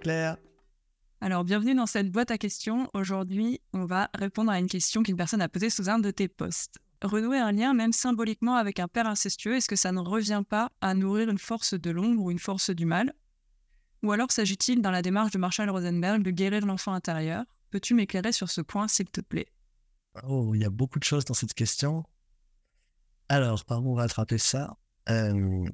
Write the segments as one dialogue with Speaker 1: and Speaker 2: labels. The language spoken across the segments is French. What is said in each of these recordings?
Speaker 1: Claire.
Speaker 2: Alors, bienvenue dans cette boîte à questions. Aujourd'hui, on va répondre à une question qu'une personne a posée sous un de tes posts. Renouer un lien, même symboliquement, avec un père incestueux, est-ce que ça ne revient pas à nourrir une force de l'ombre ou une force du mal? Ou alors s'agit-il, dans la démarche de Marshall Rosenberg, de guérir l'enfant intérieur? Peux-tu m'éclairer sur ce point, s'il te plaît?
Speaker 1: Oh, il y a beaucoup de choses dans cette question. Alors, par où on va attraper ça euh,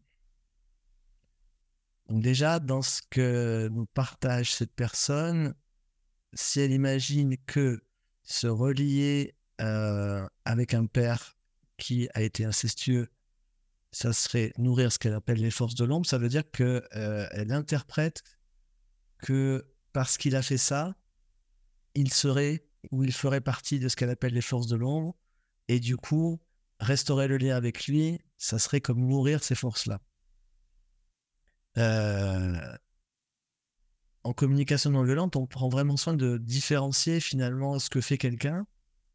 Speaker 1: donc déjà, dans ce que nous partage cette personne, si elle imagine que se relier euh, avec un père qui a été incestueux, ça serait nourrir ce qu'elle appelle les forces de l'ombre, ça veut dire qu'elle euh, interprète que parce qu'il a fait ça, il serait ou il ferait partie de ce qu'elle appelle les forces de l'ombre, et du coup, restaurer le lien avec lui, ça serait comme nourrir ces forces-là. Euh, en communication non violente, on prend vraiment soin de différencier finalement ce que fait quelqu'un,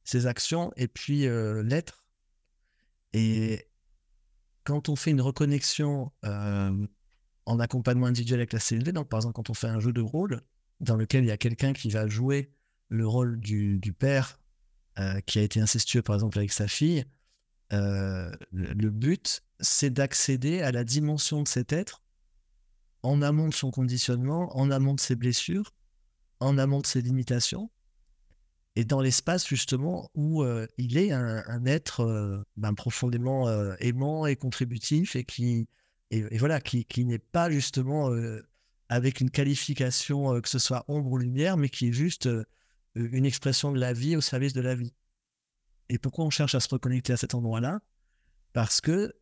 Speaker 1: ses actions, et puis euh, l'être. Et quand on fait une reconnexion euh, en accompagnement individuel avec la CNV, donc par exemple quand on fait un jeu de rôle dans lequel il y a quelqu'un qui va jouer le rôle du, père qui a été incestueux par exemple avec sa fille, le but c'est d'accéder à la dimension de cet être en amont de son conditionnement, en amont de ses blessures, en amont de ses limitations, et dans l'espace justement où euh, il est un, être euh, ben, profondément euh, aimant et contributif et qui et, voilà qui, n'est pas justement avec une qualification que ce soit ombre ou lumière, mais qui est juste une expression de la vie au service de la vie. Et pourquoi on cherche à se reconnecter à cet endroit-là? Parce que,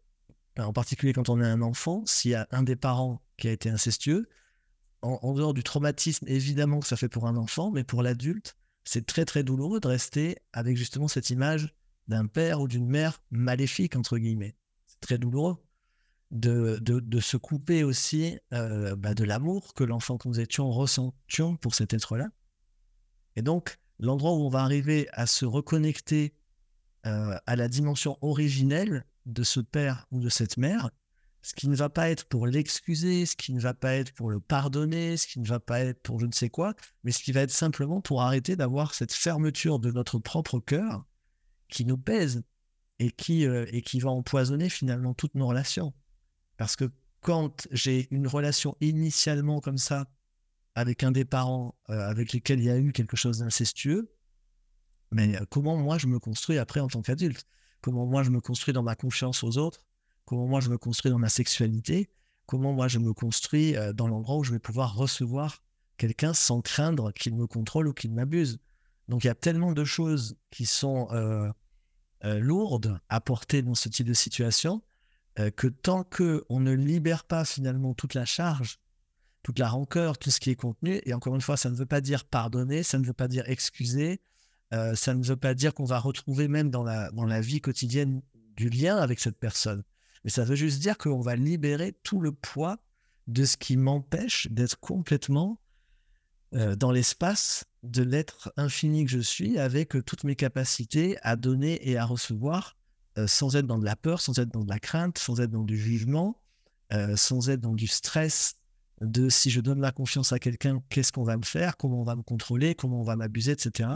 Speaker 1: ben, en particulier quand on est un enfant, s'il y a un des parents qui a été incestueux. En, dehors du traumatisme, évidemment que ça fait pour un enfant, mais pour l'adulte, c'est très très douloureux de rester avec justement cette image d'un père ou d'une mère maléfique, entre guillemets. C'est très douloureux de, de, se couper aussi euh, bah, de l'amour que l'enfant que nous étions ressentions pour cet être-là. Et donc, l'endroit où on va arriver à se reconnecter euh, à la dimension originelle de ce père ou de cette mère, ce qui ne va pas être pour l'excuser, ce qui ne va pas être pour le pardonner, ce qui ne va pas être pour je ne sais quoi, mais ce qui va être simplement pour arrêter d'avoir cette fermeture de notre propre cœur qui nous pèse et qui, euh, va empoisonner finalement toutes nos relations. Parce que quand j'ai une relation initialement comme ça avec un des parents euh, avec lesquels il y a eu quelque chose d'incestueux, mais euh, comment moi je me construis après en tant qu'adulte? Comment moi je me construis dans ma confiance aux autres? Comment moi je me construis dans ma sexualité, comment moi je me construis euh, dans l'endroit où je vais pouvoir recevoir quelqu'un sans craindre qu'il me contrôle ou qu'il m'abuse. Donc il y a tellement de choses qui sont euh, euh, lourdes à porter dans ce type de situation que tant que on ne libère pas finalement toute la charge, toute la rancœur, tout ce qui est contenu, et encore une fois, ça ne veut pas dire pardonner, ça ne veut pas dire excuser, ça ne veut pas dire qu'on va retrouver même dans la, dans la vie quotidienne du lien avec cette personne. Mais ça veut juste dire qu'on va libérer tout le poids de ce qui m'empêche d'être complètement euh, dans l'espace de l'être infini que je suis, avec euh, toutes mes capacités à donner et à recevoir, euh, sans être dans de la peur, sans être dans de la crainte, sans être dans du jugement, sans être dans du stress de si je donne la confiance à quelqu'un, qu'est-ce qu'on va me faire, comment on va me contrôler, comment on va m'abuser, etc.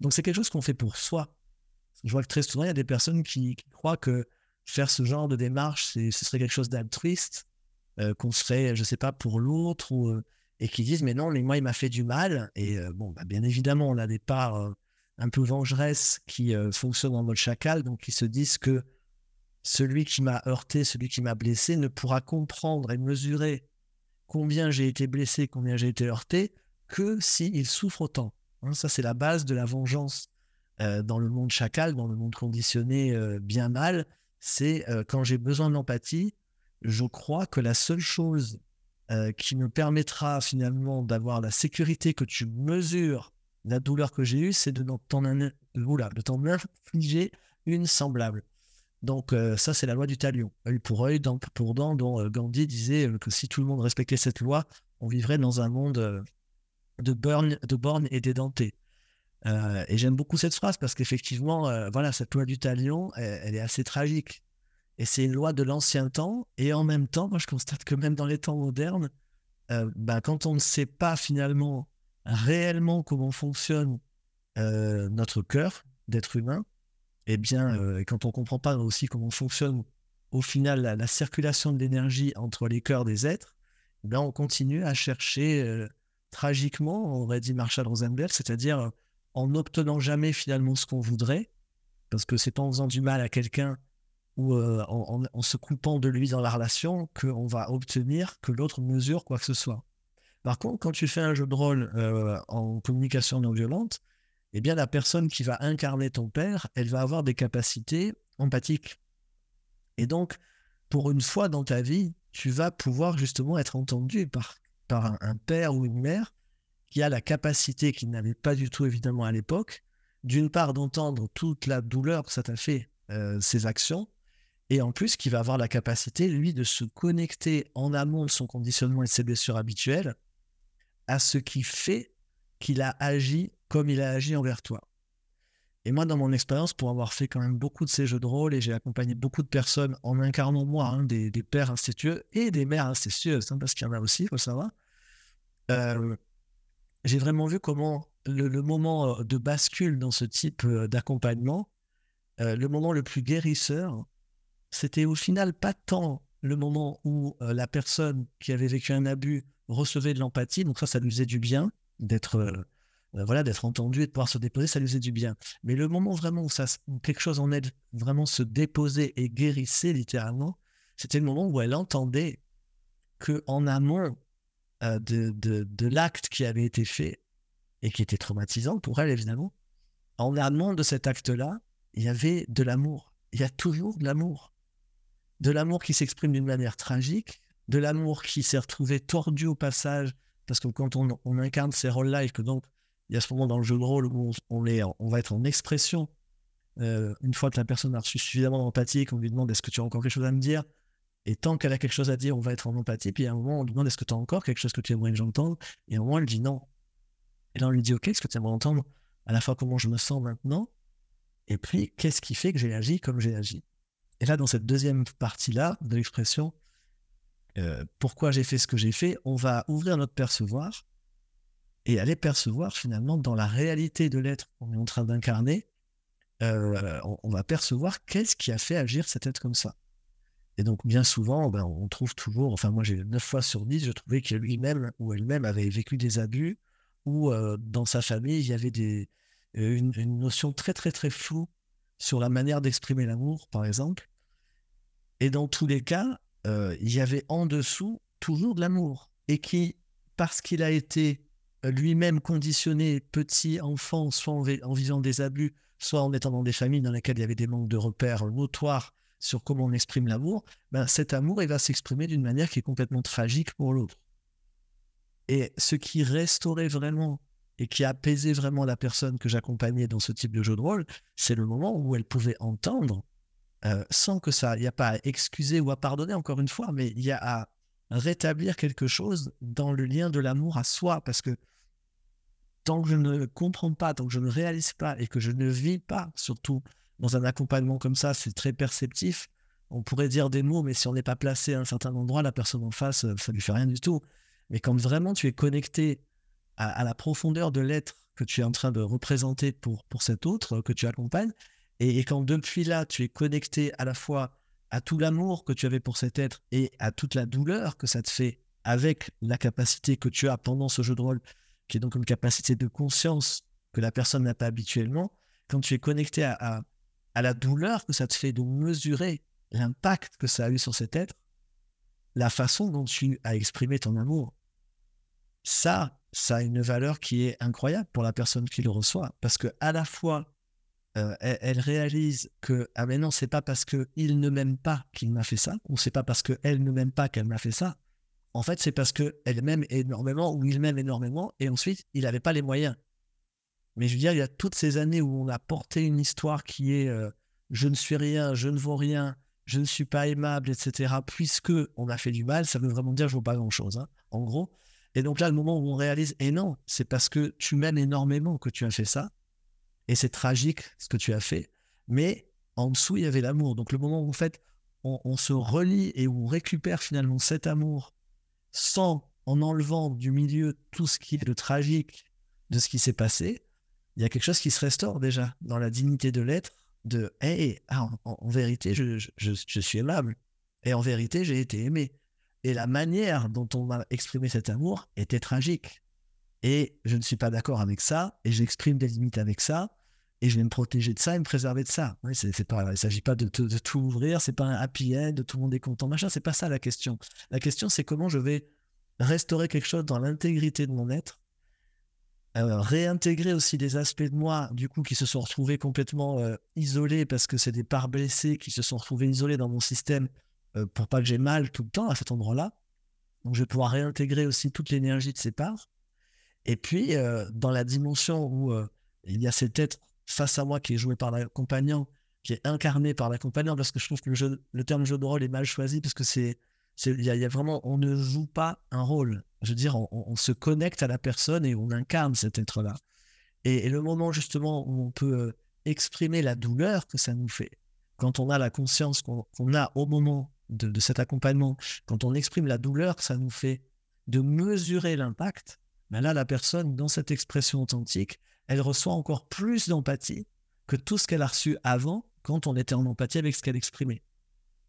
Speaker 1: Donc c'est quelque chose qu'on fait pour soi. Je vois que très souvent, il y a des personnes qui croient que faire ce genre de démarche, ce serait quelque chose d'altruiste, euh, qu'on serait, je sais pas, pour l'autre, euh, et qui disent, mais non, mais moi, il m'a fait du mal. Et euh, bon, bah, bien évidemment, on a des parts un peu vengeresses qui fonctionnent en mode chacal, donc ils se disent que celui qui m'a heurté, celui qui m'a blessé, ne pourra comprendre et mesurer combien j'ai été blessé, combien j'ai été heurté, que s'il souffre autant. Hein, ça, c'est la base de la vengeance dans le monde chacal, dans le monde conditionné bien mal c'est quand j'ai besoin d'empathie, je crois que la seule chose qui me permettra finalement d'avoir la sécurité que tu mesures la douleur que j'ai eue, c'est de t'en infliger une semblable. Donc ça, c'est la loi du talion. Œil pour œil, dent pour dent, dont Gandhi disait que si tout le monde respectait cette loi, on vivrait dans un monde de, bornes de bornes et d'édentés. Euh, et j'aime beaucoup cette phrase parce qu'effectivement, euh, voilà, cette loi du talion, elle, est assez tragique. Et c'est une loi de l'ancien temps. Et en même temps, moi, je constate que même dans les temps modernes, euh, ben, quand on ne sait pas finalement réellement comment fonctionne euh, notre cœur d'être humain, et eh bien, quand on ne comprend pas aussi comment fonctionne au final la, circulation de l'énergie entre les cœurs des êtres, eh on continue à chercher tragiquement, on aurait dit Marshall Rosenberg, c'est-à-dire en n'obtenant jamais finalement ce qu'on voudrait, parce que c'est en faisant du mal à quelqu'un ou euh, en, se coupant de lui dans la relation qu'on va obtenir que l'autre mesure quoi que ce soit. Par contre, quand tu fais un jeu de rôle euh, en communication non violente, eh bien la personne qui va incarner ton père, elle va avoir des capacités empathiques. Et donc, pour une fois dans ta vie, tu vas pouvoir justement être entendu par, par un, père ou une mère qui a la capacité qu'il n'avait pas du tout évidemment à l'époque, d'une part d'entendre toute la douleur que ça t'a fait, euh, ces actions, et en plus qui va avoir la capacité, lui, de se connecter en amont de son conditionnement et de ses blessures habituelles à ce qui fait qu'il a agi comme il a agi envers toi. Et moi, dans mon expérience, pour avoir fait quand même beaucoup de ces jeux de rôle, et j'ai accompagné beaucoup de personnes en incarnant moi, hein, des, pères incestueux et des mères incestueuses, hein, parce qu'il y en a aussi, il faut savoir, euh, j'ai vraiment vu comment le, moment euh, de bascule dans ce type euh, d'accompagnement, le moment le plus guérisseur, c'était au final pas tant le moment où euh, la personne qui avait vécu un abus recevait de l'empathie, donc ça, ça lui faisait du bien d'être euh, euh, voilà, d'être entendu et de pouvoir se déposer, ça lui faisait du bien. Mais le moment vraiment où, ça, quelque chose en elle vraiment se déposait et guérissait littéralement, c'était le moment où elle entendait que en amont de, de, de l'acte qui avait été fait et qui était traumatisant pour elle évidemment, en amont de cet acte-là, il y avait de l'amour. Il y a toujours de l'amour. De l'amour qui s'exprime d'une manière tragique, de l'amour qui s'est retrouvé tordu au passage, parce que quand on, incarne ces rôles-là, et que donc il y a ce moment dans le jeu de rôle où on, est, on va être en expression, euh, une fois que la personne a reçu suffisamment d'empathie, qu'on lui demande est-ce que tu as encore quelque chose à me dire, et tant qu'elle a quelque chose à dire, on va être en empathie, puis à un moment on lui demande est-ce que tu as encore quelque chose que tu aimerais que j'entende, et à un moment elle dit non. Et là on lui dit ok, est-ce que tu aimerais entendre à la fois comment je me sens maintenant, et puis qu'est-ce qui fait que j'ai agi comme j'ai agi? Et là, dans cette deuxième partie-là de l'expression, euh, pourquoi j'ai fait ce que j'ai fait, on va ouvrir notre percevoir et aller percevoir finalement dans la réalité de l'être qu'on est en train d'incarner, euh, on, va percevoir qu'est-ce qui a fait agir cet être comme ça. Et donc, bien souvent, ben, on trouve toujours, enfin, moi, j'ai 9 fois sur 10, je trouvais que lui-même ou elle-même avait vécu des abus, ou dans sa famille, il y avait des, une, notion très, très, très floue sur la manière d'exprimer l'amour, par exemple. Et dans tous les cas, il y avait en dessous toujours de l'amour. Et qui, parce qu'il a été lui-même conditionné petit enfant, soit en, vivant des abus, soit en étant dans des familles dans lesquelles il y avait des manques de repères notoires sur comment on exprime l'amour, ben cet amour, il va s'exprimer d'une manière qui est complètement tragique pour l'autre. Et ce qui restaurait vraiment et qui apaisait vraiment la personne que j'accompagnais dans ce type de jeu de rôle, c'est le moment où elle pouvait entendre, euh, sans que ça, il n'y a pas à excuser ou à pardonner encore une fois, mais il y a à rétablir quelque chose dans le lien de l'amour à soi, parce que tant que je ne comprends pas, tant que je ne réalise pas et que je ne vis pas, surtout dans un accompagnement comme ça, c'est très perceptif. On pourrait dire des mots, mais si on n'est pas placé à un certain endroit, la personne en face, ça lui fait rien du tout. Mais quand vraiment tu es connecté à, la profondeur de l'être que tu es en train de représenter pour, pour cet autre que tu accompagnes. Et, quand depuis là, tu es connecté à la fois à tout l'amour que tu avais pour cet être et à toute la douleur que ça te fait avec la capacité que tu as pendant ce jeu de rôle, qui est donc une capacité de conscience que la personne n'a pas habituellement, quand tu es connecté à la douleur que ça te fait de mesurer l'impact que ça a eu sur cet être, la façon dont tu as exprimé ton amour, ça, ça a une valeur qui est incroyable pour la personne qui le reçoit. Parce que à la fois, euh, elle, réalise que, ah mais non, c'est pas parce qu'il ne m'aime pas qu'il m'a fait ça, ou c'est pas parce qu'elle ne m'aime pas qu'elle m'a fait ça. En fait, c'est parce qu'elle m'aime énormément, ou il m'aime énormément, et ensuite, il n'avait pas les moyens. Mais je veux dire, il y a toutes ces années où on a porté une histoire qui est euh, je ne suis rien, je ne vaux rien, je ne suis pas aimable, etc. Puisque on a fait du mal, ça veut vraiment dire je ne vaux pas grand-chose. Hein, en gros, et donc là, le moment où on réalise, et non, c'est parce que tu m'aimes énormément que tu as fait ça, et c'est tragique ce que tu as fait, mais en dessous, il y avait l'amour. Donc le moment où en fait, on, se relie et où on récupère finalement cet amour sans en enlevant du milieu tout ce qui est de tragique de ce qui s'est passé, il y a quelque chose qui se restaure déjà dans la dignité de l'être, de hey, ah, en, vérité, je, suis aimable. Et en vérité, j'ai été aimé. Et la manière dont on m'a exprimé cet amour était tragique. Et je ne suis pas d'accord avec ça, et j'exprime des limites avec ça, et je vais me protéger de ça et me préserver de ça. il ne s'agit pas de, de, tout ouvrir, c'est pas un happy end, de tout le monde est content, machin, c'est pas ça la question. La question, c'est comment je vais restaurer quelque chose dans l'intégrité de mon être, euh, réintégrer aussi des aspects de moi, du coup, qui se sont retrouvés complètement euh, isolés parce que c'est des parts blessées qui se sont retrouvées isolées dans mon système euh, pour pas que j'ai mal tout le temps à cet endroit-là. Donc, je vais pouvoir réintégrer aussi toute l'énergie de ces parts. Et puis, dans la dimension où il y a cette être face à moi qui est joué par l'accompagnant, qui est incarné par l'accompagnant, parce que je trouve que le terme jeu de rôle est mal choisi, parce que c'est il y, a vraiment, on ne joue pas un rôle. Je veux dire, on, se connecte à la personne et on incarne cet être-là. Et, le moment justement où on peut euh, exprimer la douleur que ça nous fait, quand on a la conscience qu'on a au moment de, cet accompagnement, quand on exprime la douleur que ça nous fait, de mesurer l'impact, ben là, la personne, dans cette expression authentique, elle reçoit encore plus d'empathie que tout ce qu'elle a reçu avant quand on était en empathie avec ce qu'elle exprimait.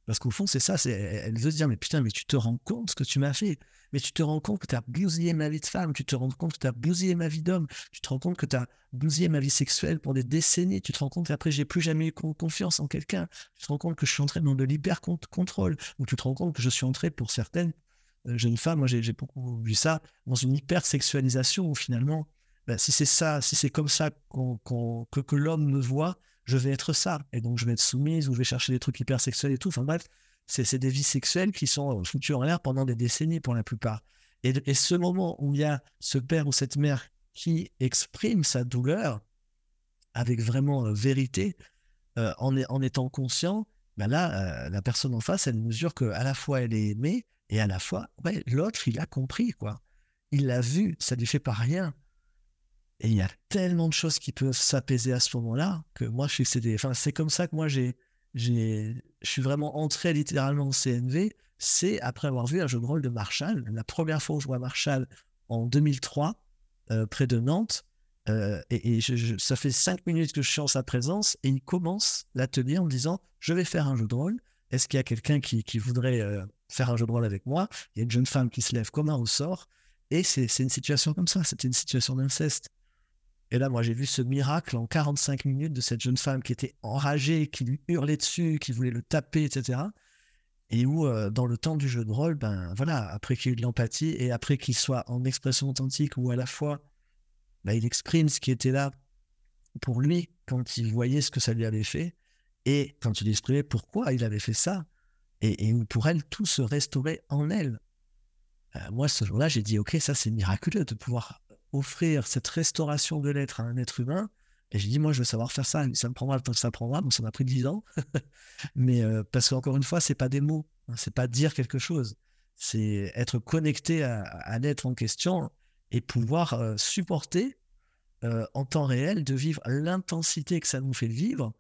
Speaker 1: Parce qu'au fond, c'est ça, elle veut se dire, mais putain, mais tu te rends compte ce que tu m'as fait. Mais tu te rends compte que tu as bousillé ma vie de femme, tu te rends compte que tu as bousillé ma vie d'homme, tu te rends compte que tu as bousillé ma vie sexuelle pour des décennies, tu te rends compte qu'après, j'ai plus jamais eu confiance en quelqu'un, tu te rends compte que je suis entré dans de l'hyper-contrôle, ou tu te rends compte que je suis entré pour certaines euh, jeunes femmes, moi j'ai, beaucoup vu ça, dans une hyper-sexualisation où finalement, ben, si c'est ça, si c'est comme ça que, que l'homme me voit, je vais être ça. Et donc, je vais être soumise ou je vais chercher des trucs hyper sexuels et tout. Enfin bref, c'est des vies sexuelles qui sont foutues en l'air pendant des décennies pour la plupart. Et, ce moment où il y a ce père ou cette mère qui exprime sa douleur avec vraiment euh, vérité, euh, en, en, étant conscient, ben là, euh, la personne en face, elle mesure qu'à la fois elle est aimée et à la fois, l'autre, il a compris, quoi. Il l'a vu, ça lui fait pas rien. Et il y a tellement de choses qui peuvent s'apaiser à ce moment-là que moi, je suis c'est Enfin, c'est comme ça que moi, j'ai, j'ai, je suis vraiment entré littéralement en CNV. C'est après avoir vu un jeu de rôle de Marshall. La première fois où je vois Marshall en 2003, euh, près de Nantes. Euh, et, ça fait cinq minutes que je suis en sa présence et il commence l'atelier en me disant Je vais faire un jeu de rôle. Est-ce qu'il y a quelqu'un qui, voudrait euh, faire un jeu de rôle avec moi? Il y a une jeune femme qui se lève comme un ressort. Et c'est une situation comme ça. C'était une situation d'inceste. Et là, moi, j'ai vu ce miracle en 45 minutes de cette jeune femme qui était enragée, qui lui hurlait dessus, qui voulait le taper, etc. Et où, euh, dans le temps du jeu de rôle, ben voilà, après qu'il y ait eu de l'empathie et après qu'il soit en expression authentique, où à la fois, ben, il exprime ce qui était là pour lui quand il voyait ce que ça lui avait fait, et quand il exprimait pourquoi il avait fait ça, et, où pour elle, tout se restaurait en elle. Euh, moi, ce jour-là, j'ai dit, ok, ça c'est miraculeux de pouvoir offrir cette restauration de l'être à un être humain. Et j'ai dit, moi, je veux savoir faire ça. Ça me prendra le temps que ça prendra. Bon, ça m'a pris 10 ans. Mais euh, parce qu'encore une fois, c'est pas des mots. Hein, c'est pas dire quelque chose. C'est être connecté à, l'être en question et pouvoir euh, supporter euh, en temps réel de vivre l'intensité que ça nous fait vivre,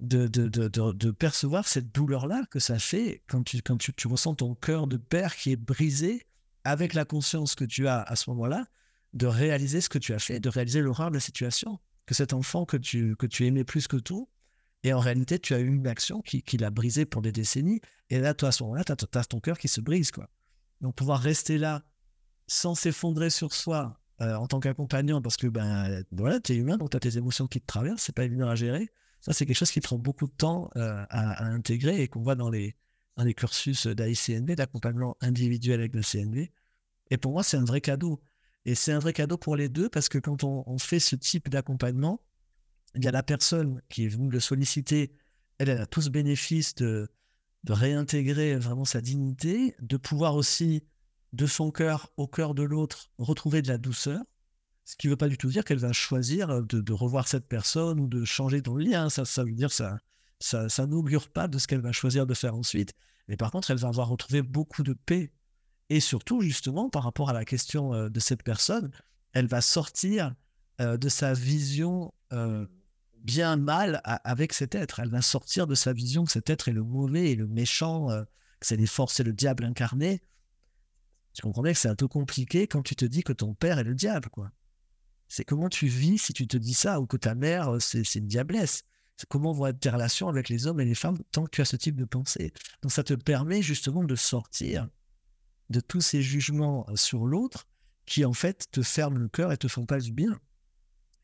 Speaker 1: de, de, de, de percevoir cette douleur-là que ça fait quand, tu, quand tu, tu ressens ton cœur de père qui est brisé avec la conscience que tu as à ce moment-là de réaliser ce que tu as fait, de réaliser l'horreur de la situation. Que cet enfant que tu, que tu aimais plus que tout, et en réalité, tu as eu une action qui, qui l'a brisé pour des décennies. Et là, toi, à ce moment-là, tu as, ton cœur qui se brise. quoi. Donc, pouvoir rester là sans s'effondrer sur soi euh, en tant qu'accompagnant, parce que ben, voilà, tu es humain, donc tu as tes émotions qui te traversent, c'est pas évident à gérer. Ça, c'est quelque chose qui prend beaucoup de temps euh, à, intégrer et qu'on voit dans les, dans les cursus d'AICNB, d'accompagnement individuel avec le CNV. Et pour moi, c'est un vrai cadeau. Et c'est un vrai cadeau pour les deux parce que quand on, fait ce type d'accompagnement, il y a la personne qui est venue le solliciter, elle, a tout ce bénéfice de, de réintégrer vraiment sa dignité, de pouvoir aussi, de son cœur au cœur de l'autre, retrouver de la douceur. Ce qui ne veut pas du tout dire qu'elle va choisir de, revoir cette personne ou de changer le lien. Ça, ça veut dire ça, ça, ça n'augure pas de ce qu'elle va choisir de faire ensuite. Mais par contre, elle va avoir retrouvé beaucoup de paix et surtout, justement, par rapport à la question euh, de cette personne, elle va sortir euh, de sa vision euh, bien mal avec cet être. Elle va sortir de sa vision que cet être est le mauvais et le méchant, que c'est les forces et le diable incarné. Tu comprends bien que c'est un peu compliqué quand tu te dis que ton père est le diable, quoi. C'est comment tu vis si tu te dis ça, ou que ta mère, c'est une diablesse? C'est comment vont être tes relations avec les hommes et les femmes tant que tu as ce type de pensée? Donc ça te permet justement de sortir de tous ces jugements euh, sur l'autre qui en fait te ferment le cœur et te font pas du bien.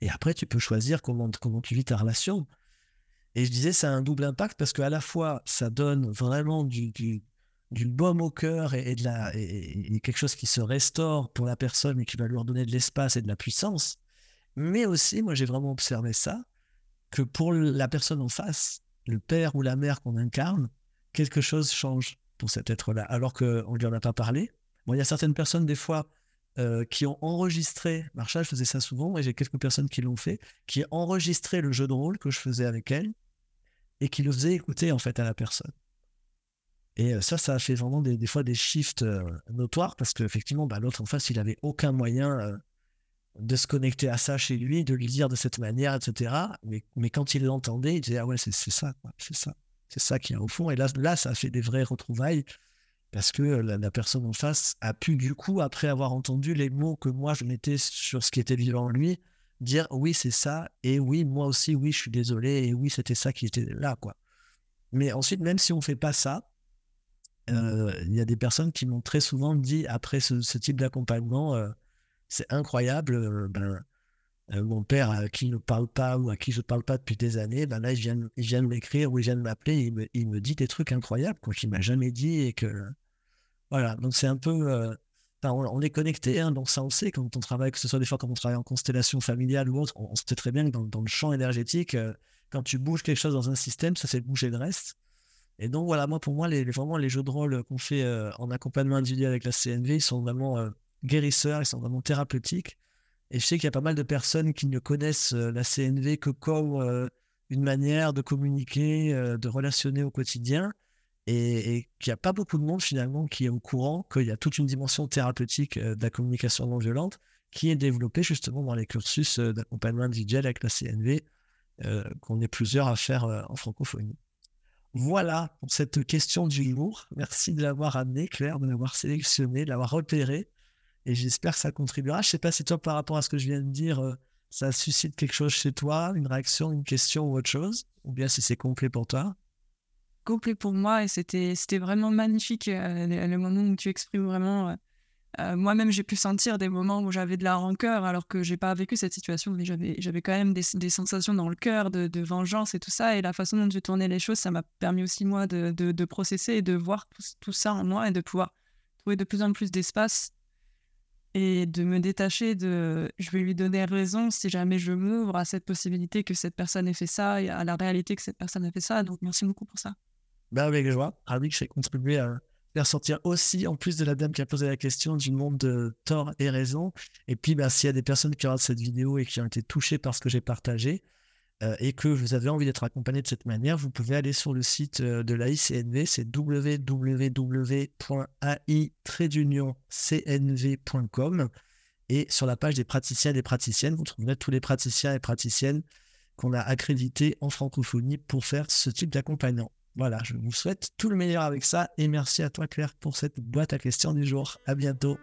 Speaker 1: Et après, tu peux choisir comment, comment tu vis ta relation. Et je disais, ça a un double impact parce qu'à la fois, ça donne vraiment du, du, du baume au cœur et, de la, et, quelque chose qui se restaure pour la personne et qui va lui redonner de l'espace et de la puissance. Mais aussi, moi, j'ai vraiment observé ça, que pour la personne en face, le père ou la mère qu'on incarne, quelque chose change pour cet être-là, alors qu'on ne lui en a pas parlé. Il y a certaines personnes, des fois, euh, qui ont enregistré, Marshall faisait ça souvent, et j'ai quelques personnes qui l'ont fait, qui ont enregistré le jeu de rôle que je faisais avec elle, et qui le faisaient écouter en fait à la personne. Et euh, ça, ça a fait vraiment des, fois des shifts euh, notoires, parce qu'effectivement, bah, l'autre en face, il n'avait aucun moyen de se connecter à ça chez lui, de lui dire de cette manière, etc. Mais, mais quand il l'entendait, il disait, ah ouais, c'est ça, c'est ça. C'est ça qui est au fond. Et là, là, ça a fait des vraies retrouvailles parce que la, personne en face a pu, du coup, après avoir entendu les mots que moi je mettais sur ce qui était vivant en lui, dire oui, c'est ça, et oui, moi aussi, oui, je suis désolé, et oui, c'était ça qui était là, quoi. Mais ensuite, même si on fait pas ça, euh, il y a des personnes qui m'ont très souvent dit, après ce, type d'accompagnement, euh, c'est incroyable, euh, ben, mon père à qui ne parle pas ou à qui je ne parle pas depuis des années, ben là, il vient, il vient m'écrire ou il vient m'appeler, il me, il me dit des trucs incroyables qu'il ne m'a jamais dit et que. Voilà, donc c'est un peu. Euh, on, est connecté, hein, donc ça on sait quand on travaille, que ce soit des fois quand on travaille en constellation familiale ou autre, on, sait très bien que dans, le champ énergétique, euh, quand tu bouges quelque chose dans un système, ça fait bouger le reste. Et donc voilà, moi pour moi, les, vraiment les jeux de rôle qu'on fait en accompagnement individuel avec la CNV, ils sont vraiment guérisseurs, ils sont vraiment thérapeutiques. Et je sais qu'il y a pas mal de personnes qui ne connaissent euh, la CNV que comme euh, une manière de communiquer, euh, de relationner au quotidien, et, qu'il n'y a pas beaucoup de monde finalement qui est au courant qu'il y a toute une dimension thérapeutique de la communication non violente qui est développée justement dans les cursus d'accompagnement individuel avec la CNV, qu'on est plusieurs à faire en francophonie. Voilà pour cette question du humour. Merci de l'avoir amené, Claire, de l'avoir sélectionné, de l'avoir repéré. Et j'espère que ça contribuera. Je ne sais pas si toi, par rapport à ce que je viens de dire, euh, ça suscite quelque chose chez toi, une réaction, une question ou autre chose, ou bien si c'est complet pour toi.
Speaker 2: Complet pour moi, et c'était, vraiment magnifique euh, le, moment où tu exprimes vraiment. Euh, moi-même, j'ai pu sentir des moments où j'avais de la rancœur, alors que j'ai pas vécu cette situation, mais j'avais, quand même des, sensations dans le cœur de, vengeance et tout ça. Et la façon dont tu tournais les choses, ça m'a permis aussi, moi, de, de, processer et de voir tout, ça en moi et de pouvoir trouver de plus en plus d'espace et de me détacher de je vais lui donner raison si jamais je m'ouvre à cette possibilité que cette personne ait fait ça et à la réalité que cette personne a fait ça. Donc merci beaucoup pour ça.
Speaker 1: Ben avec joie, ravi que j'ai contribué à faire sortir aussi, en plus de la dame qui a posé la question, du monde de tort et raison. Et puis ben, s'il y a des personnes qui regardent cette vidéo et qui ont été touchées par ce que j'ai partagé, euh, et que vous avez envie d'être accompagné de cette manière, vous pouvez aller sur le site euh, de l'AICNV, c'est www.ai-cnv.com et sur la page des praticiens et des praticiennes, vous trouverez tous les praticiens et praticiennes qu'on a accrédités en francophonie pour faire ce type d'accompagnement. Voilà, je vous souhaite tout le meilleur avec ça et merci à toi Claire pour cette boîte à questions du jour. À bientôt.